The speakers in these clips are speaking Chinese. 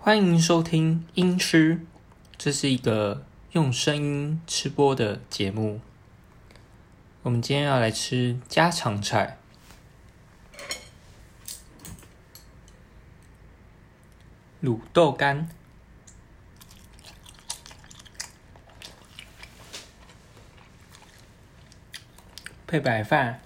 欢迎收听《音吃》，这是一个用声音吃播的节目。我们今天要来吃家常菜，卤豆干，配白饭。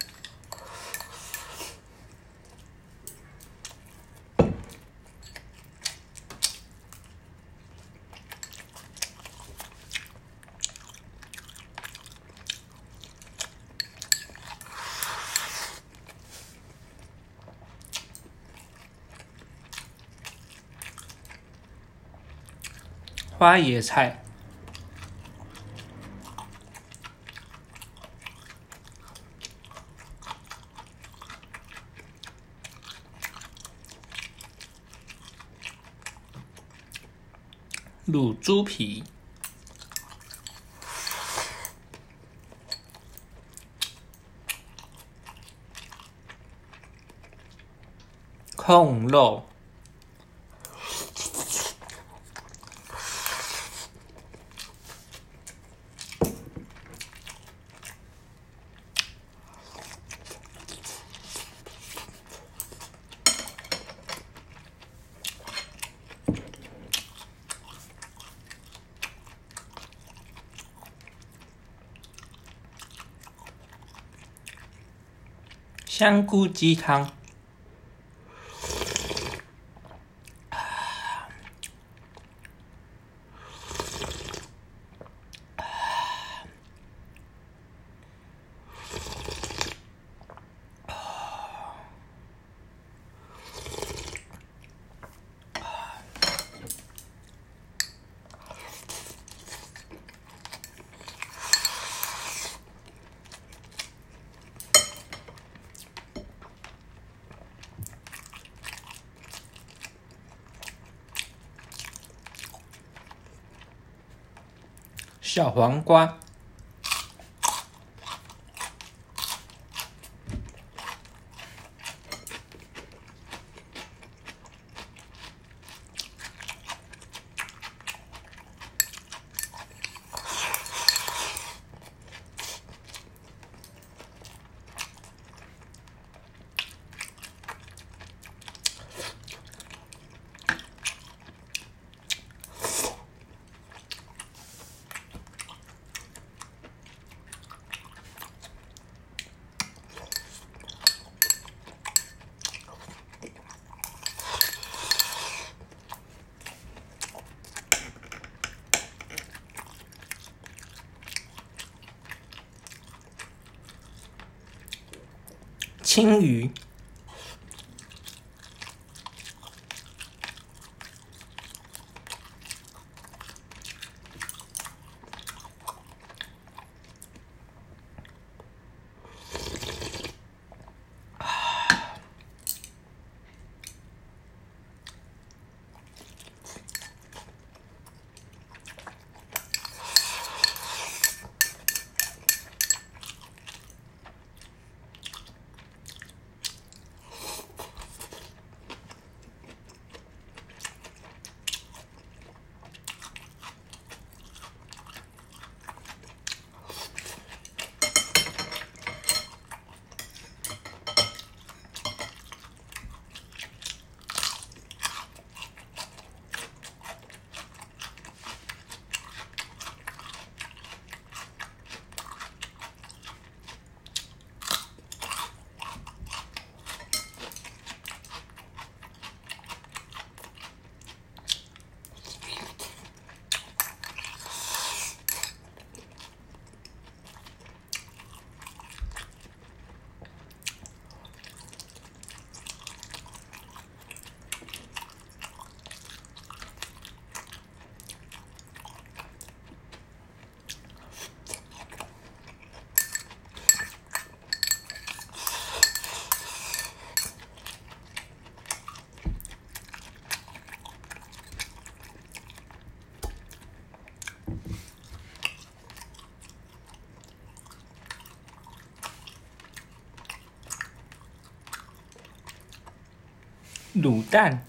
花椰菜、卤猪皮、控肉。香菇鸡汤，小黄瓜，青鱼，卤蛋，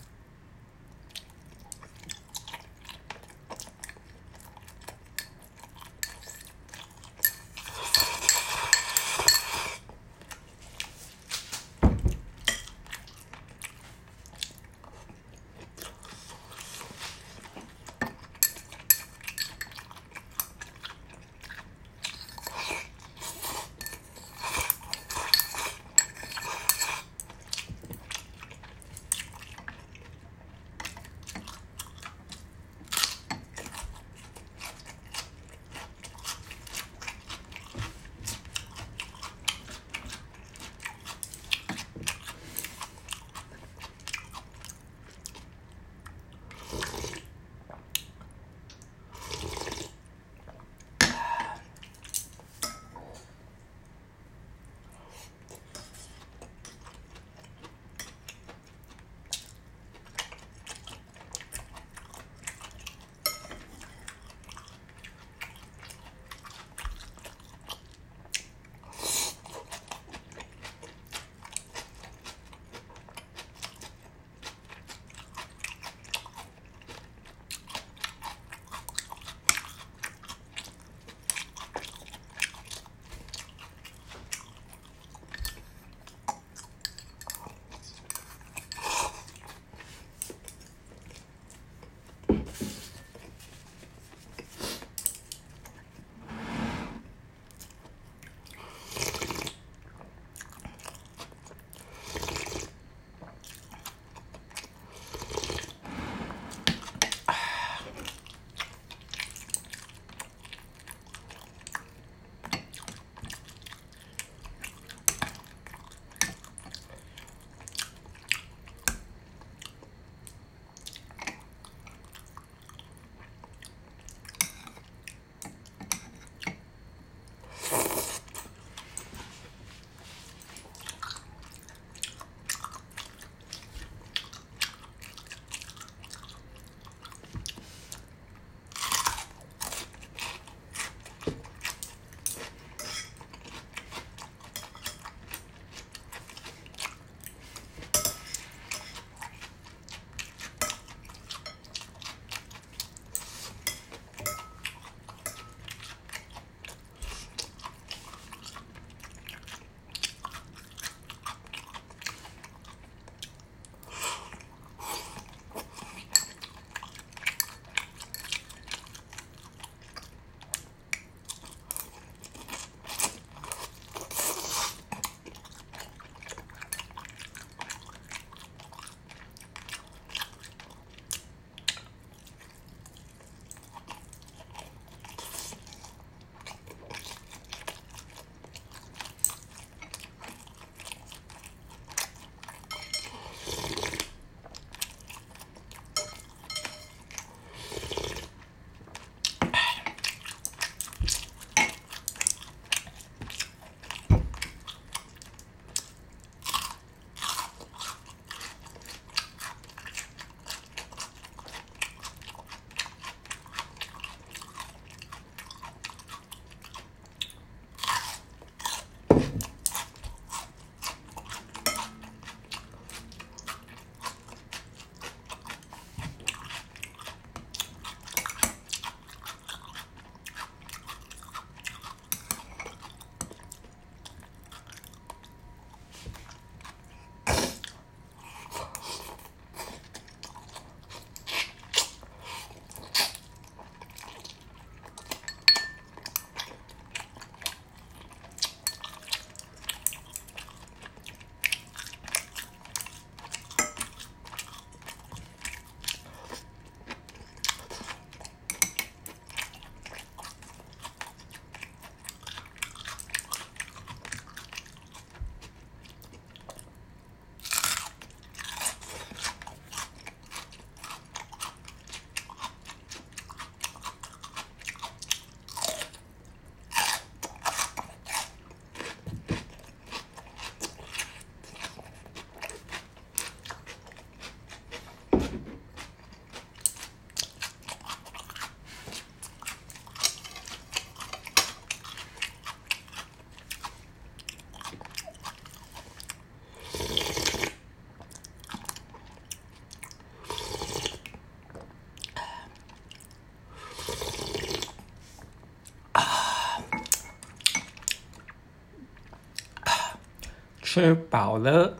吃饱了，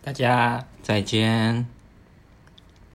大家再见。